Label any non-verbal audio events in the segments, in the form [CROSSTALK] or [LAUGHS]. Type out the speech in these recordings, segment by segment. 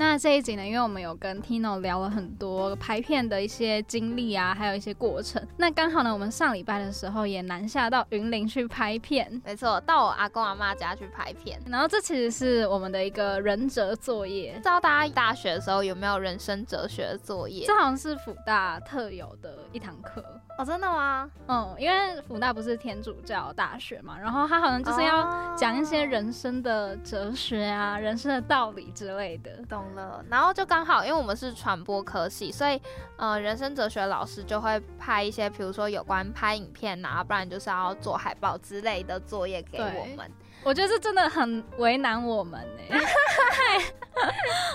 那这一集呢，因为我们有跟 Tino 聊了很多拍片的一些经历啊，还有一些过程。那刚好呢，我们上礼拜的时候也南下到云林去拍片，没错，到我阿公阿妈家去拍片。然后这其实是我们的一个人哲作业。不知道大家大学的时候有没有人生哲学的作业？这好像是辅大特有的一堂课哦，真的吗？嗯，因为辅大不是天主教大学嘛，然后他好像就是要讲一些人生的哲学啊、人生的道理之类的。懂。了，然后就刚好，因为我们是传播科系，所以呃，人生哲学老师就会拍一些，比如说有关拍影片啊，不然就是要做海报之类的作业给我们。我觉得这真的很为难我们呢。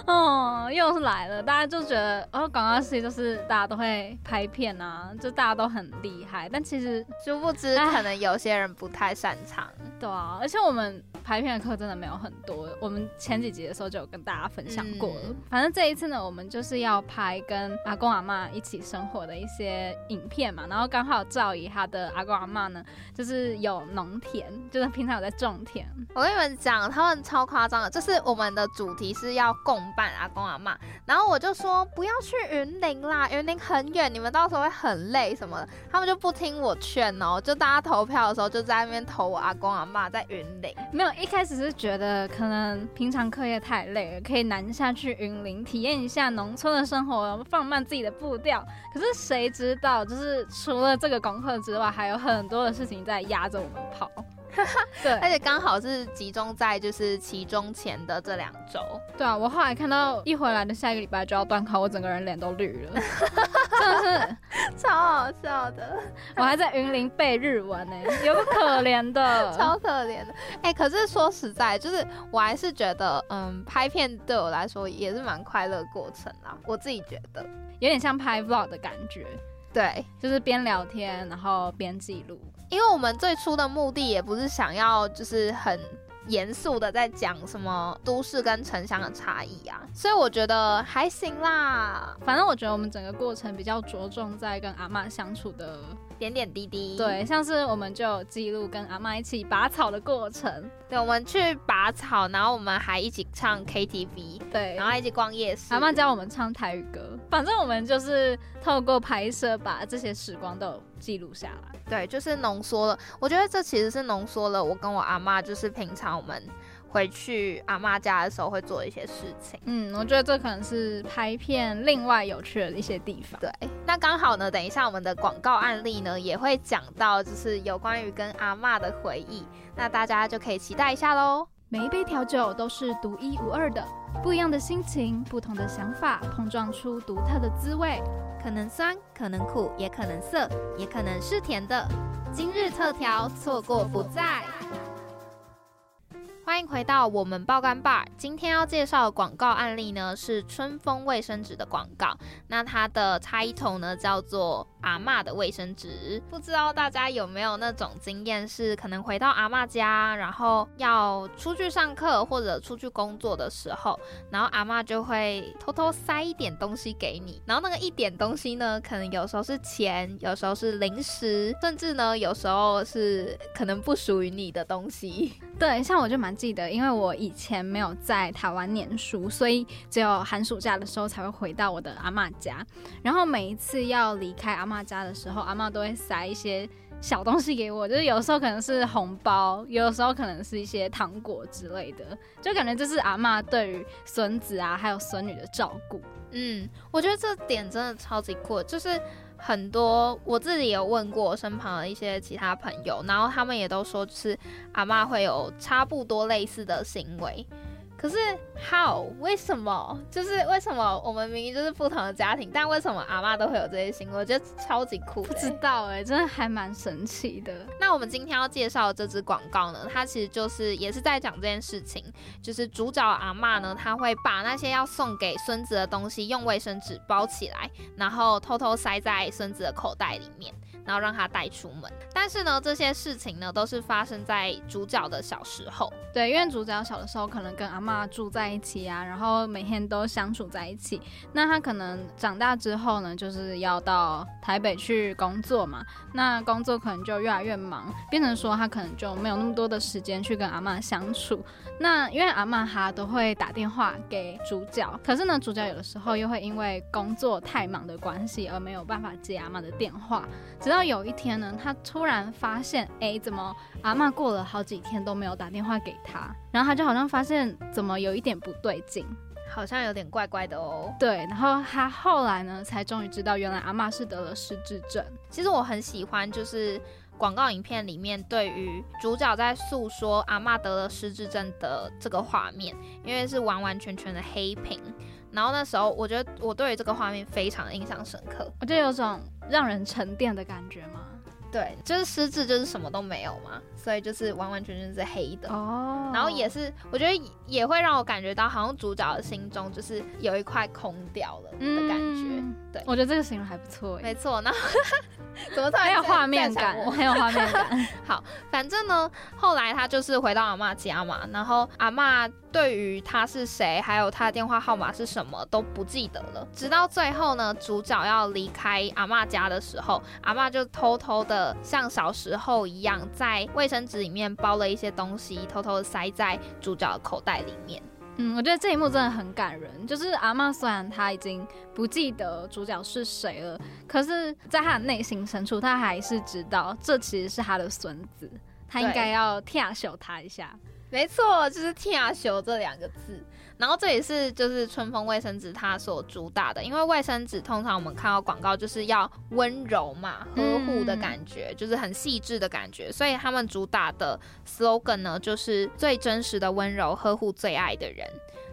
[LAUGHS] 哦，又是来了，大家就觉得哦，广告系就是大家都会拍片啊，就大家都很厉害，但其实殊不知，可能有些人不太擅长。对啊，而且我们。拍片的课真的没有很多，我们前几集的时候就有跟大家分享过了。反正这一次呢，我们就是要拍跟阿公阿妈一起生活的一些影片嘛。然后刚好赵姨她的阿公阿妈呢，就是有农田，就是平常有在种田。我跟你们讲，他们超夸张的，就是我们的主题是要共伴阿公阿妈，然后我就说不要去云林啦，云林很远，你们到时候会很累什么的。他们就不听我劝哦，就大家投票的时候就在那边投我阿公阿妈在云林，没有。一开始是觉得可能平常课业太累了，可以南下去云林体验一下农村的生活，放慢自己的步调。可是谁知道，就是除了这个功课之外，还有很多的事情在压着我们跑。[LAUGHS] 对，而且刚好是集中在就是期中前的这两周。对啊，我后来看到一回来的下一个礼拜就要断考，我整个人脸都绿了，真的是超好笑的。[LAUGHS] 我还在云林背日文呢，[LAUGHS] 有个可怜的，超可怜的。哎，可是说实在，就是我还是觉得，嗯，拍片对我来说也是蛮快乐过程啦。我自己觉得有点像拍 vlog 的感觉。对，就是边聊天，然后边记录。因为我们最初的目的也不是想要，就是很。严肃的在讲什么都市跟城乡的差异啊，所以我觉得还行啦。反正我觉得我们整个过程比较着重在跟阿妈相处的点点滴滴。对，像是我们就记录跟阿妈一起拔草的过程。对，我们去拔草，然后我们还一起唱 KTV。对，然后一起逛夜市。阿妈教我们唱台语歌。反正我们就是透过拍摄把这些时光都记录下来。对，就是浓缩了。我觉得这其实是浓缩了我跟我阿妈，就是平常我们回去阿妈家的时候会做一些事情。嗯，我觉得这可能是拍片另外有趣的一些地方。对，那刚好呢，等一下我们的广告案例呢也会讲到，就是有关于跟阿妈的回忆，那大家就可以期待一下喽。每一杯调酒都是独一无二的，不一样的心情，不同的想法，碰撞出独特的滋味。可能酸，可能苦，也可能涩，也可能是甜的。今日特调，错过不再。欢迎回到我们爆肝 bar。今天要介绍的广告案例呢，是春风卫生纸的广告。那它的 title 呢，叫做。阿妈的卫生纸，不知道大家有没有那种经验，是可能回到阿妈家，然后要出去上课或者出去工作的时候，然后阿妈就会偷偷塞一点东西给你，然后那个一点东西呢，可能有时候是钱，有时候是零食，甚至呢，有时候是可能不属于你的东西。[LAUGHS] 对，像我就蛮记得，因为我以前没有在台湾念书，所以只有寒暑假的时候才会回到我的阿妈家，然后每一次要离开阿妈。妈家的时候，阿妈都会塞一些小东西给我，就是有时候可能是红包，有时候可能是一些糖果之类的，就感觉这是阿妈对于孙子啊还有孙女的照顾。嗯，我觉得这点真的超级酷，就是很多我自己有问过身旁的一些其他朋友，然后他们也都说，就是阿妈会有差不多类似的行为。可是 how 为什么？就是为什么我们明明就是不同的家庭，但为什么阿妈都会有这些行为？我觉得超级酷。不知道哎，真的还蛮神奇的。那我们今天要介绍的这支广告呢，它其实就是也是在讲这件事情，就是主角阿妈呢，她会把那些要送给孙子的东西用卫生纸包起来，然后偷偷塞在孙子的口袋里面。然后让他带出门，但是呢，这些事情呢都是发生在主角的小时候。对，因为主角小的时候可能跟阿妈住在一起啊，然后每天都相处在一起。那他可能长大之后呢，就是要到台北去工作嘛。那工作可能就越来越忙，变成说他可能就没有那么多的时间去跟阿妈相处。那因为阿妈她都会打电话给主角，可是呢，主角有的时候又会因为工作太忙的关系而没有办法接阿妈的电话。到有一天呢，他突然发现，哎，怎么阿妈过了好几天都没有打电话给他？然后他就好像发现怎么有一点不对劲，好像有点怪怪的哦。对，然后他后来呢，才终于知道原来阿妈是得了失智症。其实我很喜欢，就是广告影片里面对于主角在诉说阿妈得了失智症的这个画面，因为是完完全全的黑屏。然后那时候，我觉得我对于这个画面非常印象深刻，我觉得有种让人沉淀的感觉吗？对，就是失智，就是什么都没有嘛，所以就是完完全全是黑的。哦。然后也是，我觉得也会让我感觉到，好像主角的心中就是有一块空掉了的感觉。对，我觉得这个形容还不错。没错。那 [LAUGHS] 怎么很 [LAUGHS] 有画面感？很有画面感。好，反正呢，后来他就是回到阿妈家嘛，然后阿妈对于他是谁，还有他的电话号码是什么都不记得了。直到最后呢，主角要离开阿妈家的时候，阿妈就偷偷的像小时候一样，在卫生纸里面包了一些东西，偷偷的塞在主角的口袋里面。嗯，我觉得这一幕真的很感人。就是阿妈虽然她已经不记得主角是谁了，可是在她的内心深处，她还是知道这其实是她的孙子，她应该要跳秀他一下。没错，就是“跳秀”这两个字。然后这也是就是春风卫生纸它所主打的，因为卫生纸通常我们看到广告就是要温柔嘛，呵护的感觉，就是很细致的感觉，所以他们主打的 slogan 呢就是最真实的温柔，呵护最爱的人。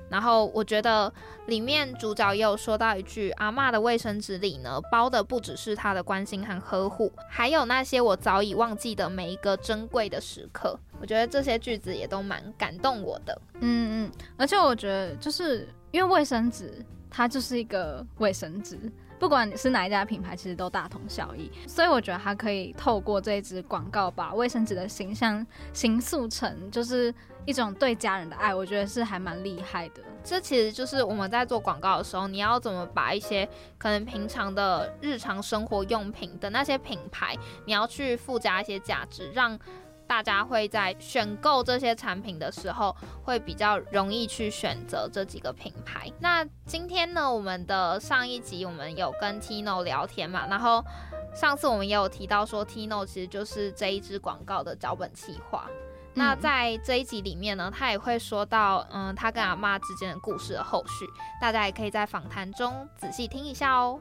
然后我觉得里面主角也有说到一句：“阿妈的卫生纸里呢，包的不只是她的关心和呵护，还有那些我早已忘记的每一个珍贵的时刻。”我觉得这些句子也都蛮感动我的。嗯嗯，而且我觉得就是因为卫生纸，它就是一个卫生纸。不管你是哪一家品牌，其实都大同小异，所以我觉得它可以透过这一支广告，把卫生纸的形象形塑成就是一种对家人的爱，我觉得是还蛮厉害的。这其实就是我们在做广告的时候，你要怎么把一些可能平常的日常生活用品的那些品牌，你要去附加一些价值，让。大家会在选购这些产品的时候，会比较容易去选择这几个品牌。那今天呢，我们的上一集我们有跟 Tino 聊天嘛，然后上次我们也有提到说，Tino 其实就是这一支广告的脚本企划。那在这一集里面呢，他也会说到，嗯，他跟阿妈之间的故事的后续，大家也可以在访谈中仔细听一下哦。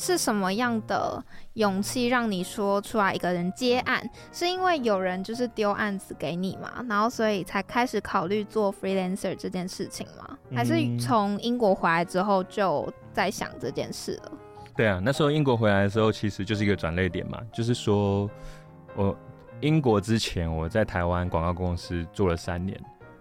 是什么样的？勇气让你说出来一个人接案，是因为有人就是丢案子给你嘛，然后所以才开始考虑做 freelancer 这件事情吗？还是从英国回来之后就在想这件事了？对啊，那时候英国回来的时候其实就是一个转捩点嘛，就是说我英国之前我在台湾广告公司做了三年，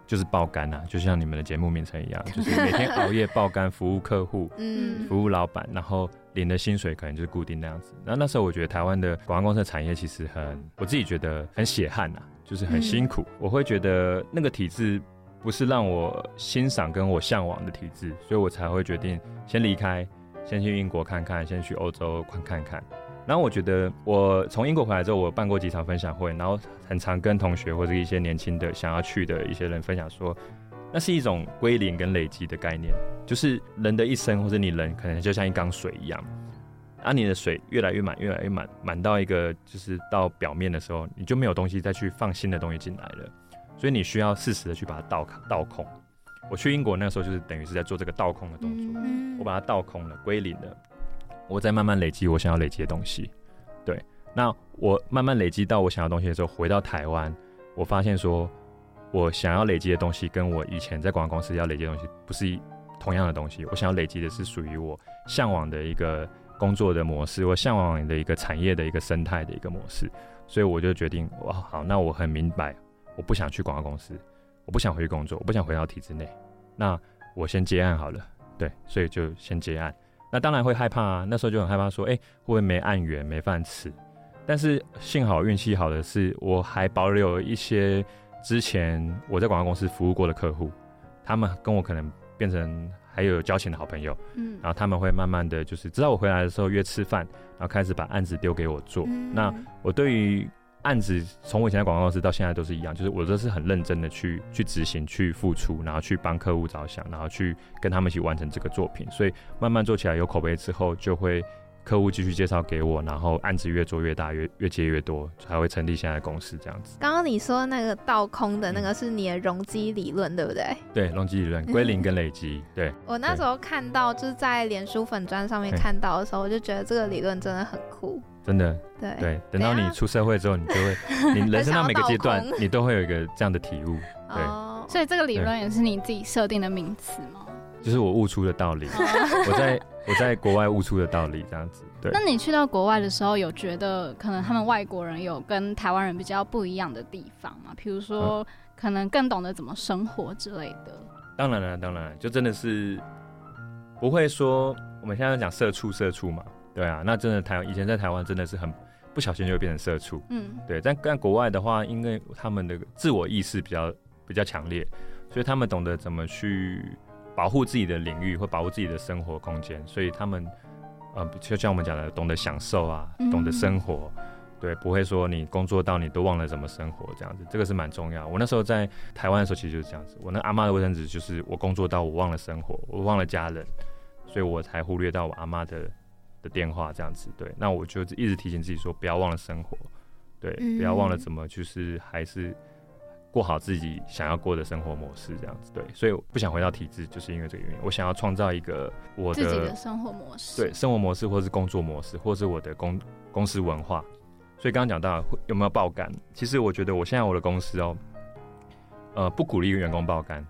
就是爆肝啊，就像你们的节目名称一样，[LAUGHS] 就是每天熬夜爆肝，服务客户，嗯，服务老板，然后。领的薪水可能就是固定那样子。然后那时候我觉得台湾的广告公司的产业其实很，我自己觉得很血汗呐，就是很辛苦。我会觉得那个体制不是让我欣赏跟我向往的体制，所以我才会决定先离开，先去英国看看，先去欧洲看看看。然后我觉得我从英国回来之后，我办过几场分享会，然后很常跟同学或者一些年轻的想要去的一些人分享说，那是一种归零跟累积的概念，就是人的一生或者你人可能就像一缸水一样，啊，你的水越来越满，越来越满，满到一个就是到表面的时候，你就没有东西再去放新的东西进来了，所以你需要适时的去把它倒倒空。我去英国那时候就是等于是在做这个倒空的动作，嗯我把它倒空了，归零了，我再慢慢累积我想要累积的东西。对，那我慢慢累积到我想要东西的时候，回到台湾，我发现说，我想要累积的东西跟我以前在广告公司要累积的东西不是同样的东西。我想要累积的是属于我向往的一个工作的模式，我向往的一个产业的一个生态的一个模式。所以我就决定，哇，好，那我很明白，我不想去广告公司，我不想回去工作，我不想回到体制内。那我先接案好了，对，所以就先接案。那当然会害怕啊，那时候就很害怕，说，哎、会不会没案源、没饭吃？但是幸好运气好的是，我还保留一些之前我在广告公司服务过的客户，他们跟我可能变成还有交情的好朋友，嗯然后他们会慢慢的就是知道我回来的时候约吃饭，然后开始把案子丢给我做。嗯那我对于案子从我以前在广告公司到现在都是一样，就是我都是很认真的去去执行、去付出，然后去帮客户着想，然后去跟他们一起完成这个作品。所以慢慢做起来有口碑之后，就会客户继续介绍给我，然后案子越做越大，越越接越多，才会成立现在的公司这样子。刚刚你说那个倒空的那个是你的容积理论，对不对？对，容积理论 [LAUGHS] 归零跟累积，对我那时候看到就是在脸书粉砖上面看到的时候，我就觉得这个理论真的很酷。真的对，对。等到你出社会之后，你就会，[LAUGHS] 你人生到每个阶段你都会有一个这样的体悟。对哦，所以这个理论也是你自己设定的名词吗？就是我悟出的道理，[LAUGHS] 我在我在国外悟出的道理，这样子。对那，你去到国外的时候，有觉得可能他们外国人有跟台湾人比较不一样的地方吗？比如说，可能更懂得怎么生活之类的。当然了，当然了，就真的是不会说我们现在讲社畜社畜嘛，对啊，那真的台以前在台湾真的是很不小心就会变成社畜，嗯，对，但但国外的话，因为他们的自我意识比较比较强烈，所以他们懂得怎么去保护自己的领域或保护自己的生活空间，所以他们呃，就像我们讲的，懂得享受啊，嗯懂得生活。对，不会说你工作到你都忘了怎么生活这样子，这个是蛮重要。我那时候在台湾的时候，其实就是这样子。我那阿妈的卫生纸就是我工作到我忘了生活，我忘了家人，所以我才忽略到我阿妈的的电话这样子。对，那我就一直提醒自己说，不要忘了生活，对，嗯不要忘了怎么就是还是过好自己想要过的生活模式这样子。对，所以我不想回到体制，就是因为这个原因。我想要创造一个我自己的的生活模式。对生活模式，或是工作模式，或是我的公公司文化。所以刚刚讲到有没有爆肝，其实我觉得我现在我的公司哦，呃，不鼓励员工爆肝，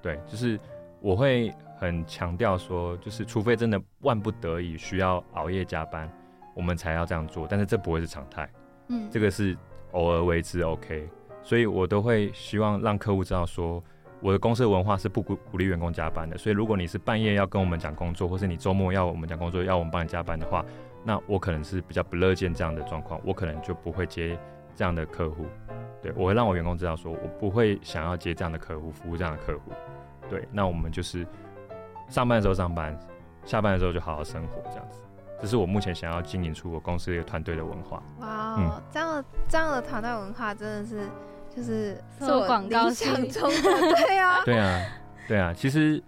对，就是我会很强调说，就是除非真的万不得已需要熬夜加班，我们才要这样做，但是这不会是常态。嗯，这个是偶尔为之 OK，所以我都会希望让客户知道说，我的公司的文化是不鼓鼓励员工加班的。所以如果你是半夜要跟我们讲工作，或是你周末要我们讲工作，要我们帮你加班的话，那我可能是比较不乐见这样的状况，我可能就不会接这样的客户。对我会让我员工知道说，我不会想要接这样的客户，服务这样的客户。对，那我们就是上班的时候上班，下班的时候就好好生活这样子。这是我目前想要经营出我公司一个团队的文化。哇哦嗯，这样的这样的团队文化真的是就是做广告理想系中的，对啊，[LAUGHS] 对啊，对啊，其实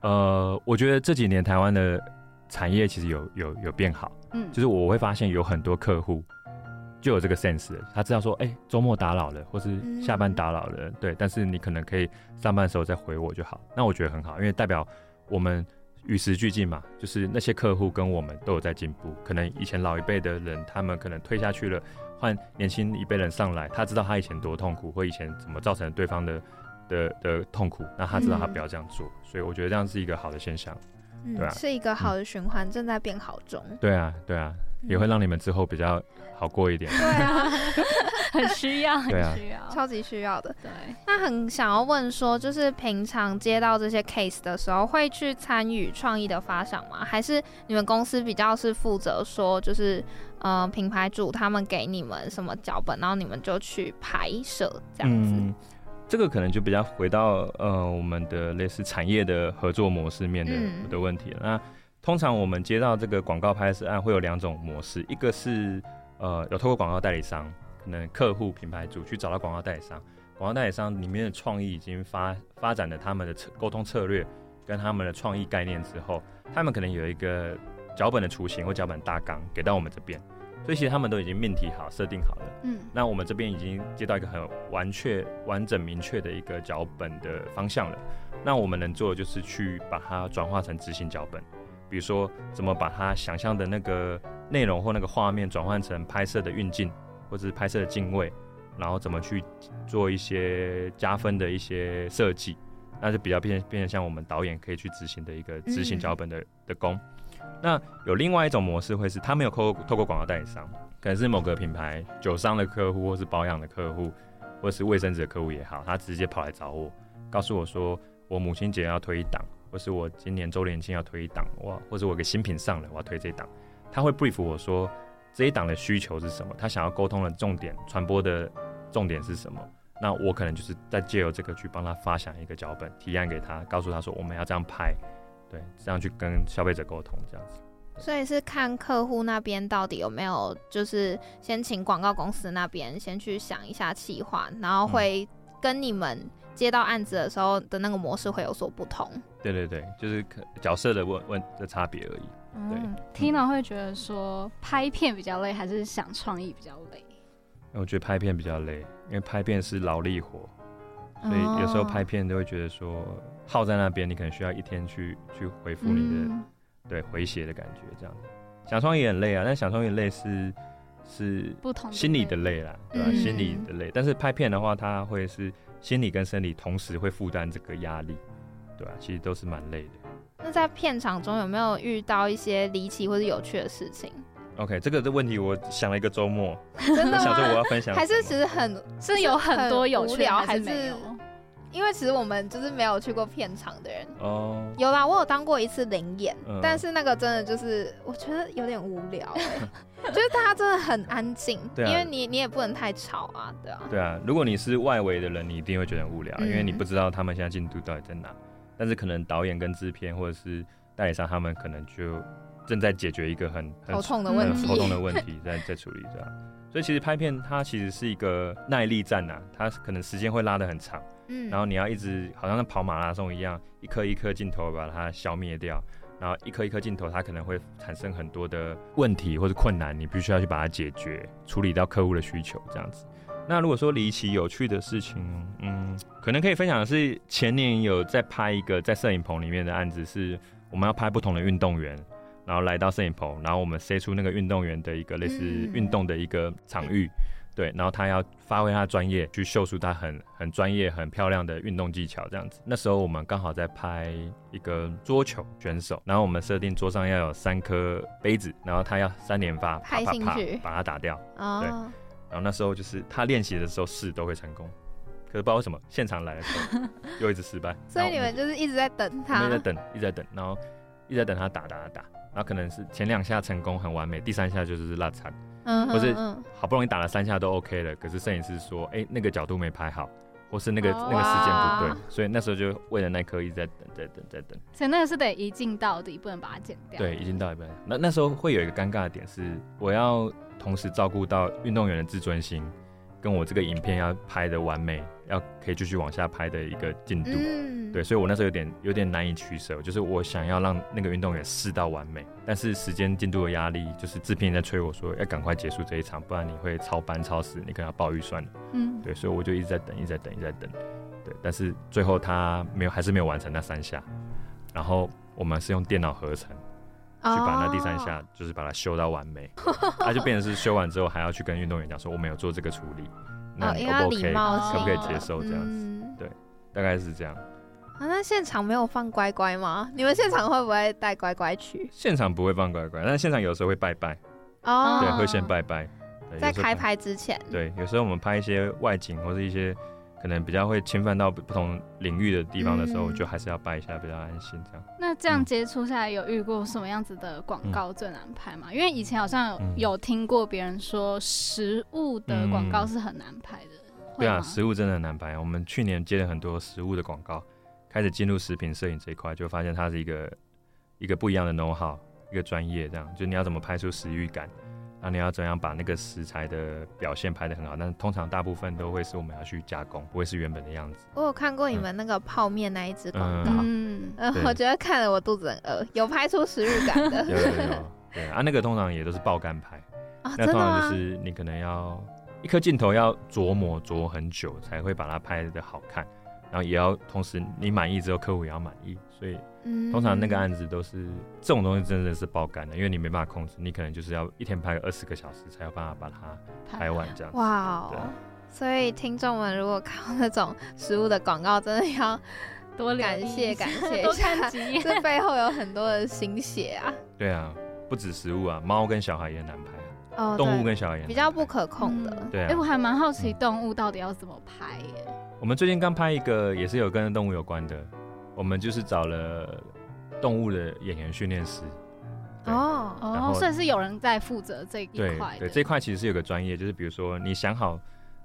呃，我觉得这几年台湾的产业其实有有有变好，嗯，就是我会发现有很多客户就有这个 sense，他知道说，哎、周末打扰了，或是下班打扰了，对，但是你可能可以上班的时候再回我就好，那我觉得很好，因为代表我们与时俱进嘛，就是那些客户跟我们都有在进步，可能以前老一辈的人他们可能退下去了，换年轻一辈人上来，他知道他以前多痛苦，或以前怎么造成对方的。的的痛苦，那他知道他嗯不要这样做，所以我觉得这样是一个好的现象。对啊嗯，是一个好的循环，正在变好中。对啊，对啊，也会让你们之后比较好过一点。对啊，[LAUGHS] 很需要，很对啊需要。超级需要的。对，那很想要问说，就是平常接到这些 case 的时候，会去参与创意的发想吗？还是你们公司比较是负责说，就是呃品牌主他们给你们什么脚本，然后你们就去拍摄这样子？嗯，这个可能就比较回到呃我们的类似产业的合作模式面的、嗯的问题了。那通常我们接到这个广告拍摄案会有两种模式，一个是呃有透过广告代理商，可能客户品牌主去找到广告代理商，广告代理商里面的创意已经发发展了他们的策沟通策略跟他们的创意概念之后，他们可能有一个脚本的雏形或脚本大纲给到我们这边，所以其实他们都已经命题好、设定好了。嗯，那我们这边已经接到一个很完确、完整、明确的一个脚本的方向了。那我们能做的就是去把它转化成执行脚本，比如说怎么把他想象的那个内容或那个画面转换成拍摄的运镜，或者是拍摄的镜位，然后怎么去做一些加分的一些设计，那就比较变变成像我们导演可以去执行的一个执行脚本的、的工。那有另外一种模式会是，他没有透透过广告代理商，可能是某个品牌酒商的客户，或是保养的客户，或是卫生纸的客户也好，他直接跑来找我，告诉我说，我母亲节要推一档，或是我今年周年庆要推一档，哇，或者我有个新品上了，我要推这一档，他会 brief 我说这一档的需求是什么，他想要沟通的重点、传播的重点是什么。那我可能就是在借由这个去帮他发想一个脚本，提案给他，告诉他说我们要这样拍，对，这样去跟消费者沟通，这样子。所以是看客户那边到底有没有，就是先请广告公司那边先去想一下企划，然后会跟你们接到案子的时候的那个模式会有所不同。对对对，就是可角色的问问的差别而已。对嗯，Tina 会觉得说拍片比较累，还是想创意比较累？我觉得拍片比较累，因为拍片是劳力活，所以有时候拍片都会觉得说耗在那边，你可能需要一天去去回复你的、嗯对回血的感觉，这样。想创意很累啊，但想创意累是是不同心理的累啦，对吧、嗯心理的累，但是拍片的话，它会是心理跟生理同时会负担这个压力，对啊、其实都是蛮累的。那在片场中有没有遇到一些离奇或者有趣的事情？OK，这个的问题我想了一个周末，真的我想说我？要分享，还是其实很是有很多有趣还是还是没有？因为其实我们就是没有去过片场的人。哦，有啦，我有当过一次灵演，嗯但是那个真的就是我觉得有点无聊、欸，[LAUGHS] 就是大家真的很安静，对啊因为你你也不能太吵啊，对啊，对啊，如果你是外围的人，你一定会觉得很无聊，因为你嗯不知道他们现在进度到底在哪。但是可能导演跟制片或者是代理商，他们可能就正在解决一个很很头痛的嗯问题，头痛的问题，在在处理这样。所以其实拍片它其实是一个耐力战呐、它可能时间会拉得很长，嗯。然后你要一直好像在跑马拉松一样，一颗一颗镜头把它消灭掉，然后一颗一颗镜头它可能会产生很多的问题或者困难，你必须要去把它解决，处理到客户的需求这样子。那如果说离奇有趣的事情，嗯，可能可以分享的是前年有在拍一个在摄影棚里面的案子，是我们要拍不同的运动员，然后来到摄影棚，然后我们塞出那个运动员的一个类似嗯。运动的一个场域，对，然后他要发挥他的专业，去秀出他很很专业、很漂亮的运动技巧，这样子。那时候我们刚好在拍一个桌球选手，然后我们设定桌上要有三颗杯子，然后他要三连发，啪拍啪啪进去把它打掉。哦，然后那时候就是他练习的时候试都会成功，可是不知道为什么现场来的时候 [LAUGHS] 又一直失败。所以你们就是一直在等他一直在，等，一直在等，然后一直在等他打打打打，然后可能是前两下成功很完美，第三下就是落惨。嗯或是嗯好不容易打了三下都 OK 了，可是摄影师说，哎、那个角度没拍好，或是那个、哦那个时间不对，所以那时候就为了那颗一直在等，在等，在等。所以那个是得一镜到底，不能把它剪掉。对，一镜到底不能。那那时候会有一个尴尬的点是，我要同时照顾到运动员的自尊心，跟我这个影片要拍的完美，要可以继续往下拍的一个进度。嗯对，所以我那时候有点有点难以取舍，就是我想要让那个运动员试到完美，但是时间进度的压力，就是制片人在催我说要赶快结束这一场，不然你会超班超时，你可能要报预算的。嗯，对，所以我就一直在等，一直在等，一直在等。对，但是最后他没有，还是没有完成那三下。然后我们是用电脑合成，去把那第三哦下就是把它修到完美，它就变成是修完之后还要去跟运动员讲说我没有做这个处理，那哦，你 O 不因为要礼 OK？貌性可不可以接受这样子？嗯大概是这样。啊，那现场没有放乖乖吗？[LAUGHS] 你们现场会不会带乖乖去？现场不会放乖乖，但现场有时候会拜拜，哦，对，会先拜拜。对在开拍之前，对，有时候我们拍一些外景或是一些可能比较会侵犯到不不同领域的地方的时候，嗯就还是要掰一下，比较安心这样。那这样嗯接触下来，有遇过什么样子的广告最难拍吗？因为以前好像嗯有听过别人说食物的广告是很难拍的。会对啊，食物真的很难拍。我们去年接了很多食物的广告，开始进入食品摄影这一块，就发现它是一个一个不一样的 know how，一个专业这样，就你要怎么拍出食欲感，那你要怎样把那个食材的表现拍得很好？但是通常大部分都会是我们要去加工，不会是原本的样子。我有看过你们那个泡面那一只广告，嗯，[LAUGHS] 我觉得看了我肚子很饿，有拍出食欲感的有有。有，对啊，那个通常也都是爆干拍，啊，那通真的吗？常就是你可能要一颗镜头要琢磨琢磨很久才会把它拍的好看，然后也要同时你满意之后客户也要满意，所以嗯通常那个案子都是这种东西真的是爆干的，因为你没办法控制，你可能就是要一天拍个二十个小时才有办法把它拍完这样子。哇哦！所以听众们如果看到那种食物的广告，真的要多感意谢感谢多一下看几眼。[LAUGHS] 这背后有很多的心血啊。对啊，不止食物啊，猫跟小孩也难拍啊，哦，动物跟小孩也比较不可控的。嗯对啊哎，我还蛮好奇动物到底要怎么拍耶。我们最近刚拍一个也是有跟动物有关的，我们就是找了动物的演员训练师。哦，然哦，算是有人在负责这一对对，这一块其实是有个专业，就是比如说你想好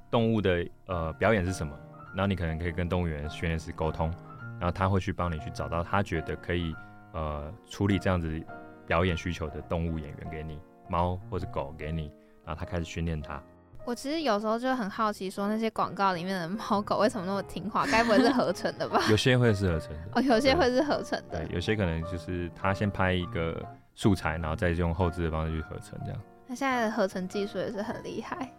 动物的呃表演是什么，然后你可能可以跟动物园训练师沟通，然后他会去帮你去找到他觉得可以呃处理这样子表演需求的动物演员给你，猫或者狗给你，然后他开始训练它。我其实有时候就很好奇，说那些广告里面的猫狗为什么那么听话？该不会是合成的吧？[LAUGHS] 有些会是合成的，哦，有些会是合成的对，。有些可能就是他先拍一个素材，然后再用后置的方式去合成这样。那现在的合成技术也是很厉害，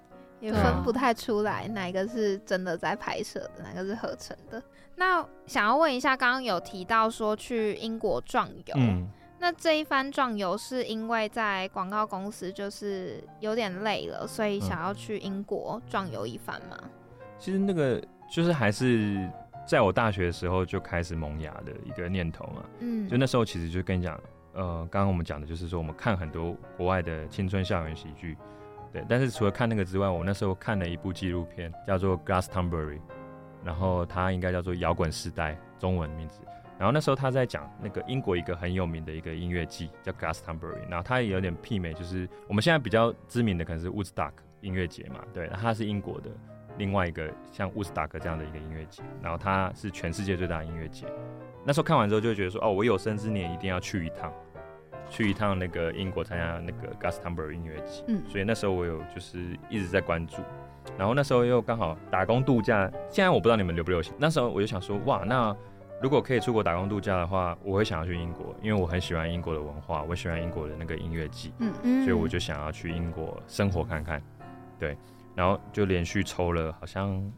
也分不太出来哪一个是真的在拍摄的，哪个是合成的。那想要问一下，刚刚有提到说去英国壮游，嗯，那这一番壮游是因为在广告公司就是有点累了，所以想要去英国壮游一番吗？其实那个就是还是在我大学的时候就开始萌芽的一个念头嘛。嗯，就那时候其实就跟你讲，呃，刚刚我们讲的就是说，我们看很多国外的青春校园喜剧，对。但是除了看那个之外，我那时候看了一部纪录片，叫做《Glastonbury》，然后它应该叫做《摇滚时代》，中文名字。然后那时候他在讲那个英国一个很有名的一个音乐季叫 Glastonbury，然后他也有点媲美，就是我们现在比较知名的可能是 Woodstock 音乐节嘛，对，那它是英国的另外一个像 Woodstock 这样的一个音乐节，然后它是全世界最大的音乐节。那时候看完之后就会觉得说，哦，我有生之年一定要去一趟，去一趟那个英国参加那个 Glastonbury 音乐节。嗯所以那时候我有就是一直在关注，然后那时候又刚好打工度假，现在我不知道你们流不流行。那时候我就想说，哇，那如果可以出国打工度假的话，我会想要去英国，因为我很喜欢英国的文化，我喜欢英国的那个音乐季，嗯嗯所以我就想要去英国生活看看。对，然后就连续抽了好像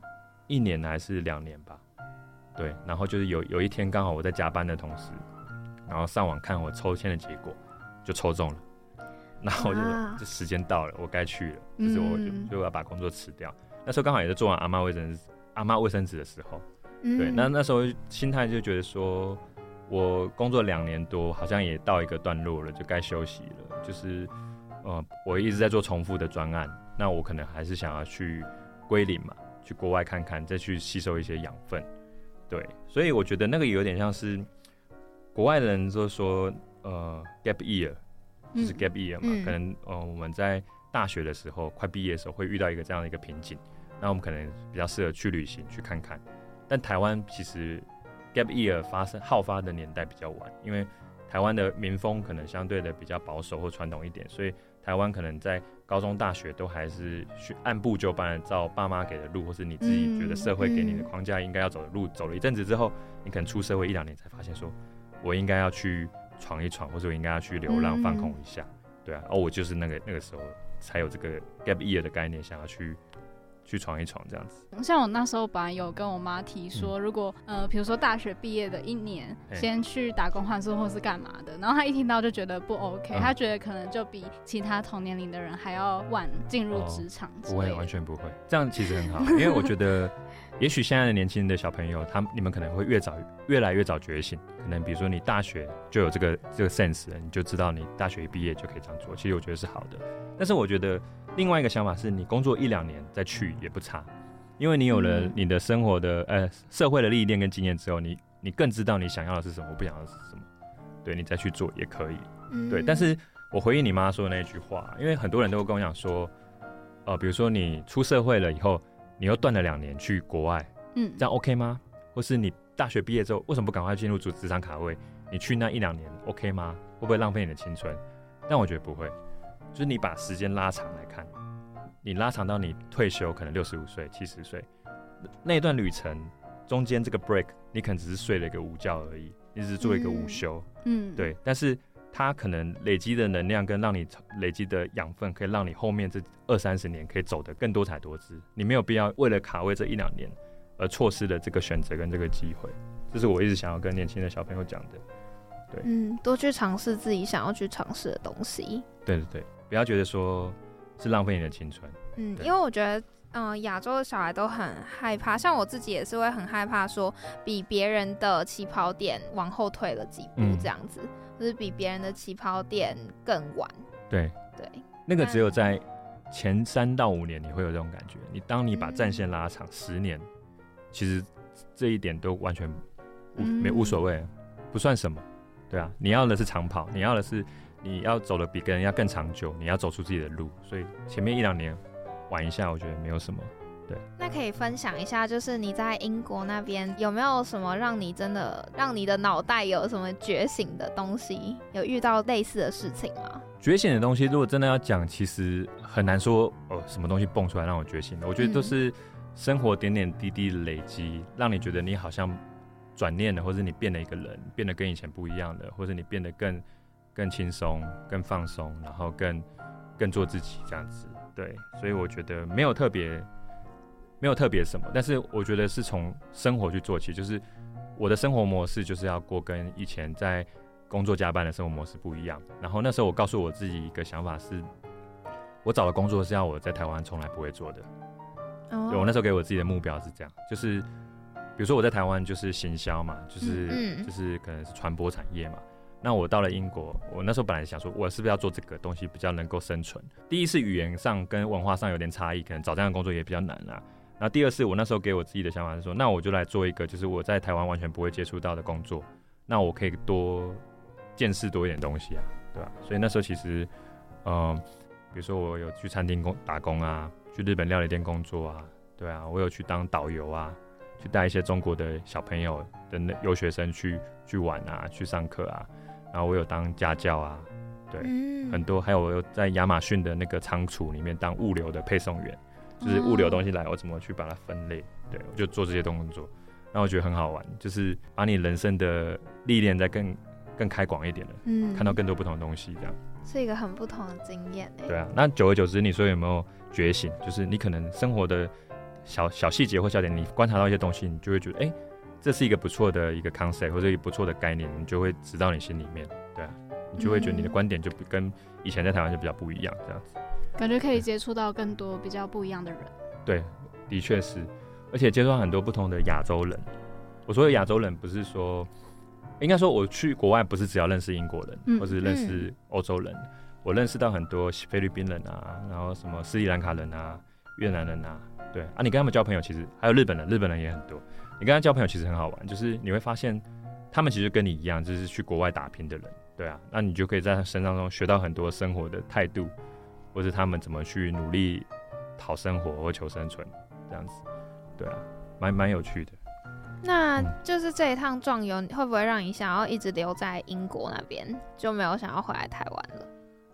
一年还是两年吧。对，然后就是有有一天刚好我在加班的同时，然后上网看我抽签的结果，就抽中了。然后我就哇这时间到了，我该去了，就是我就嗯就要把工作辞掉。那时候刚好也是做完阿妈卫生阿妈卫生纸的时候，嗯对，那那时候心态就觉得说，我工作两年多，好像也到一个段落了，就该休息了。就是，呃，我一直在做重复的专案，那我可能还是想要去归零嘛，去国外看看，再去吸收一些养分。对，所以我觉得那个有点像是国外的人就说，呃，gap year，就是 gap year 嘛，嗯可能呃我们在大学的时候快毕业的时候会遇到一个这样的一个瓶颈，那我们可能比较适合去旅行去看看。但台湾其实 gap year 发生好发的年代比较晚，因为台湾的民风可能相对的比较保守或传统一点，所以台湾可能在高中、大学都还是去按部就班照爸妈给的路，或是你自己觉得社会给你的框架应该要走的路，走了一阵子之后，你可能出社会一两年才发现说，我应该要去闯一闯，或者我应该要去流浪放空一下，对啊，哦，我就是那个那个时候才有这个 gap year 的概念，想要去去闯一闯这样子。像我那时候本来有跟我妈提说，如果呃，比如说大学毕业的一年，先去打工换宿或是干嘛的，然后她一听到就觉得不 OK，嗯她觉得可能就比其他同年龄的人还要晚进入职场之不会，完全不会。这样其实很好，因为我觉得，也许现在的年轻的小朋友，他们你们可能会越早越来越早觉醒。可能比如说你大学就有这个这个 sense 了，你就知道你大学一毕业就可以这样做。其实我觉得是好的。但是我觉得另外一个想法是你工作一两年再去也不差，因为你有了嗯你的生活的呃社会的历练跟经验之后，你你更知道你想要的是什么，不想要的是什么。对你再去做也可以。嗯对，但是我回应你妈说的那句话，因为很多人都会跟我讲说，呃，比如说你出社会了以后，你又断了两年去国外，嗯这样 OK 吗？或是你大学毕业之后，为什么不赶快进入主职场卡位？你去那一两年 OK 吗？会不会浪费你的青春？但我觉得不会，就是你把时间拉长来看，你拉长到你退休可能六十五岁、七十岁那段旅程中间这个 break，你可能只是睡了一个午觉而已，你只是做一个午休，嗯，对，但是它可能累积的能量跟让你累积的养分，可以让你后面这二三十年可以走得更多彩多姿。你没有必要为了卡位这一两年而错失了这个选择跟这个机会。这是我一直想要跟年轻的小朋友讲的。对嗯，多去尝试自己想要去尝试的东西。对对对，不要觉得说是浪费你的青春。嗯，因为我觉得，嗯、亚洲的小孩都很害怕，像我自己也是会很害怕，说比别人的起跑点往后退了几步嗯这样子，就是比别人的起跑点更晚。对，对，那个只有在前三到五年你会有这种感觉。你当你把战线拉长十年，其实这一点都完全无没无所谓，不算什么。对啊，你要的是长跑，你要的是你要走的比别人要更长久，你要走出自己的路。所以前面一两年玩一下，我觉得没有什么。对那可以分享一下，就是你在英国那边有没有什么让你真的让你的脑袋有什么觉醒的东西？有遇到类似的事情吗？觉醒的东西，如果真的要讲，其实很难说哦，什么东西蹦出来让我觉醒的。我觉得都是生活点点滴滴的累积，让你觉得你好像转念了，或者你变了一个人，变得跟以前不一样了，或者你变得更更轻松、更放松，然后更更做自己这样子。对，所以我觉得没有特别没有特别什么，但是我觉得是从生活去做起，就是我的生活模式就是要过跟以前在工作加班的生活模式不一样。然后那时候我告诉我自己一个想法是，我找的工作是要我在台湾从来不会做的。哦对我那时候给我自己的目标是这样，就是比如说我在台湾就是行销嘛，就是、就是可能是传播产业嘛。那我到了英国，我那时候本来想说，我是不是要做这个东西比较能够生存？第一是语言上跟文化上有点差异，可能找这样的工作也比较难啊。那第二是我那时候给我自己的想法是说，那我就来做一个就是我在台湾完全不会接触到的工作，那我可以多见识多一点东西啊，对吧、所以那时候其实，嗯、比如说我有去餐厅工打工啊，去日本料理店工作啊，对啊，我有去当导游啊，去带一些中国的小朋友的那留学生去去玩啊，去上课啊，然后我有当家教啊，对，嗯很多，还有我有在亚马逊的那个仓储里面当物流的配送员，就是物流东西来，我怎么去把它分类，对我就做这些动作，然后我觉得很好玩，就是把你人生的历练再更更开广一点的，嗯看到更多不同的东西，这样。是一个很不同的经验欸。对啊，那久而久之，你说有没有觉醒？就是你可能生活的小小细节或小点，你观察到一些东西，你就会觉得，哎、这是一个不错的一个 concept 或者一个不错的概念，你就会植到你心里面。对啊，你就会觉得你的嗯观点就不跟以前在台湾就比较不一样，这样子。感觉可以接触到更多比较不一样的人。对，的确是，而且接触到很多不同的亚洲人。我说的亚洲人，不是说，应该说我去国外不是只要认识英国人，嗯或是认识欧洲人，我认识到很多菲律宾人啊，然后什么斯里兰卡人啊、越南人啊，对啊，你跟他们交朋友，其实还有日本人，日本人也很多。你跟他交朋友其实很好玩，就是你会发现他们其实跟你一样，就是去国外打拼的人，对啊，那你就可以在他身上中学到很多生活的态度，或是他们怎么去努力讨生活或求生存，这样子，对啊，蛮蛮有趣的。那嗯就是这一趟壮游会不会让你想要一直留在英国那边，就没有想要回来台湾了？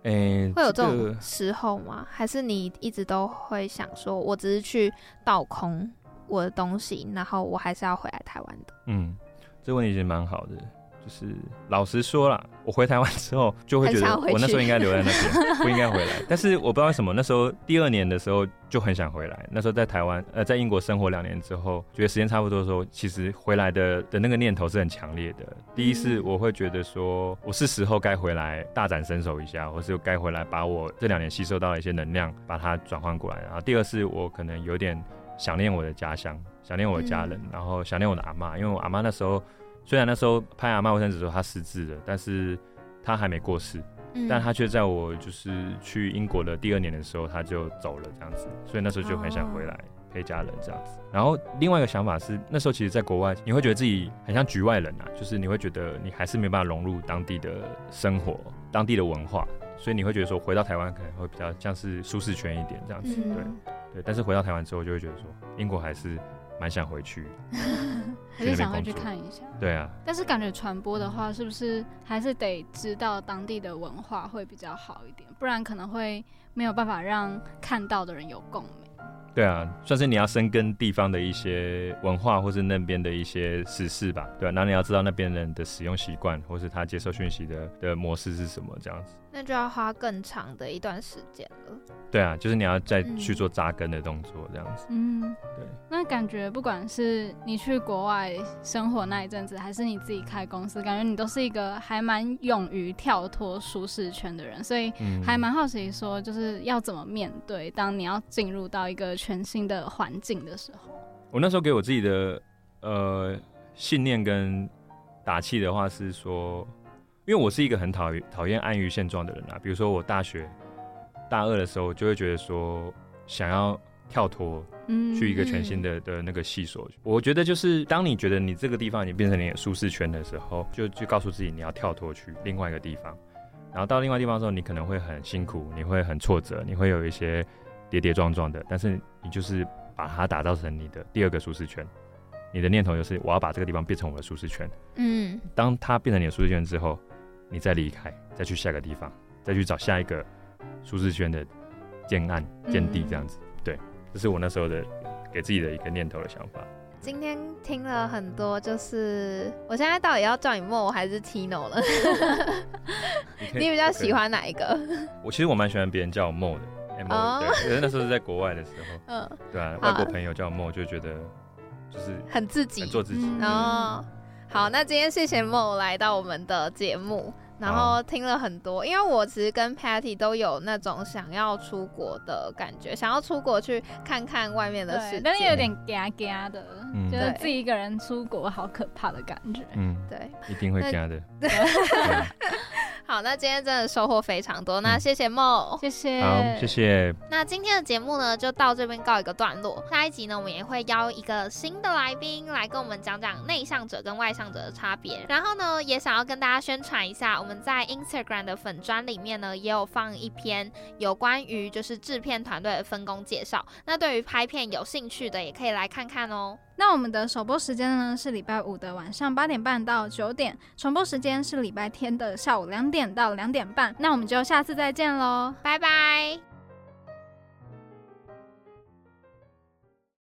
诶、会有这种时候吗？还是你一直都会想说，我只是去倒空我的东西，然后我还是要回来台湾的？嗯，这个问题其实蛮好的。就是老实说啦，我回台湾之后就会觉得我那时候应该留在那边，[LAUGHS] 不应该回来。但是我不知道为什么，那时候第二年的时候就很想回来。那时候在台湾，呃，在英国生活两年之后，觉得时间差不多的时候，其实回来的的那个念头是很强烈的。第一是嗯我会觉得说，我是时候该回来大展身手一下，或是该回来把我这两年吸收到的一些能量，把它转换过来。然后第二是我可能有点想念我的家乡，想念我的家人，然后想念我的阿妈，因为我阿妈那时候虽然那时候拍阿妈卫生纸的时候她失智了，但是她还没过世，嗯。但她却在我就是去英国的第二年的时候，她就走了这样子，所以那时候就很想回来。陪家人这样子，然后另外一个想法是，那时候其实，在国外，你会觉得自己很像局外人啊，就是你会觉得你还是没办法融入当地的生活、当地的文化，所以你会觉得说，回到台湾可能会比较像是舒适圈一点这样子，对嗯，对。但是回到台湾之后，就会觉得说，英国还是蛮想回去，[LAUGHS] 还是想回去。看一下。对啊，但是感觉传播的话，是不是还是得知道当地的文化会比较好一点？不然可能会没有办法让看到的人有共鸣。对啊，算是你要深耕地方的一些文化，或是那边的一些时事吧，对啊，然后你要知道那边人的使用习惯，或是他接受讯息的的模式是什么，这样子。那就要花更长的一段时间了。对啊，就是你要再嗯去做扎根的动作，这样子。嗯，对。那感觉不管是你去国外生活那一阵子，还是你自己开公司，感觉你都是一个还蛮勇于跳脱舒适圈的人，所以嗯还蛮好奇说，就是要怎么面对当你要进入到一个全新的环境的时候。我那时候给我自己的呃信念跟打气的话是说，因为我是一个很讨厌讨厌安于现状的人啊。比如说我大学大二的时候，就会觉得说想要跳脱，嗯去一个全新的的那个系所。我觉得就是当你觉得你这个地方已经变成你的舒适圈的时候，就就告诉自己你要跳脱去另外一个地方。然后到另外地方的时候，你可能会很辛苦，你会很挫折，你会有一些跌跌撞撞的，但是你就是把它打造成你的第二个舒适圈。你的念头就是我要把这个地方变成我的舒适圈。嗯，当它变成你的舒适圈之后，你再离开，再去下个地方，再去找下一个舒适圈的建案、建地，这样子。对，这是我那时候的给自己的一个念头的想法。今天听了很多，就是我现在到底要叫你莫还是 Tino 了？[LAUGHS] [LAUGHS] 你比较喜？欢哪一个？我其实我蛮喜欢别人叫我 Mo 的，M 哦 O 对，可是那时候是在国外的时候，嗯，对啊，外国朋友叫我 Mo 就觉得就是很自己很。做自己。嗯哦，好，那今天谢谢莫来到我们的节目，然后听了很多，因为我其实跟 Patty 都有那种想要出国的感觉，想要出国去看看外面的世，界。但是有点嘎嘎的，嗯觉得自己一个人出国好可怕的感觉。嗯，对，一定会加的。[LAUGHS] 好，那今天真的收获非常多，那嗯谢谢梦。谢谢，好，谢。谢。那今天的节目呢，就到这边告一个段落。下一集呢，我们也会邀一个新的来宾来跟我们讲讲内向者跟外向者的差别。然后呢，也想要跟大家宣传一下，我们在 Instagram 的粉砖里面呢，也有放一篇有关于就是制片团队的分工介绍。那对于拍片有兴趣的，也可以来看看哦。那我们的首播时间呢是礼拜五的晚上八点半到九点，重播时间是礼拜天的下午两点到两点半。那我们就下次再见喽。拜拜。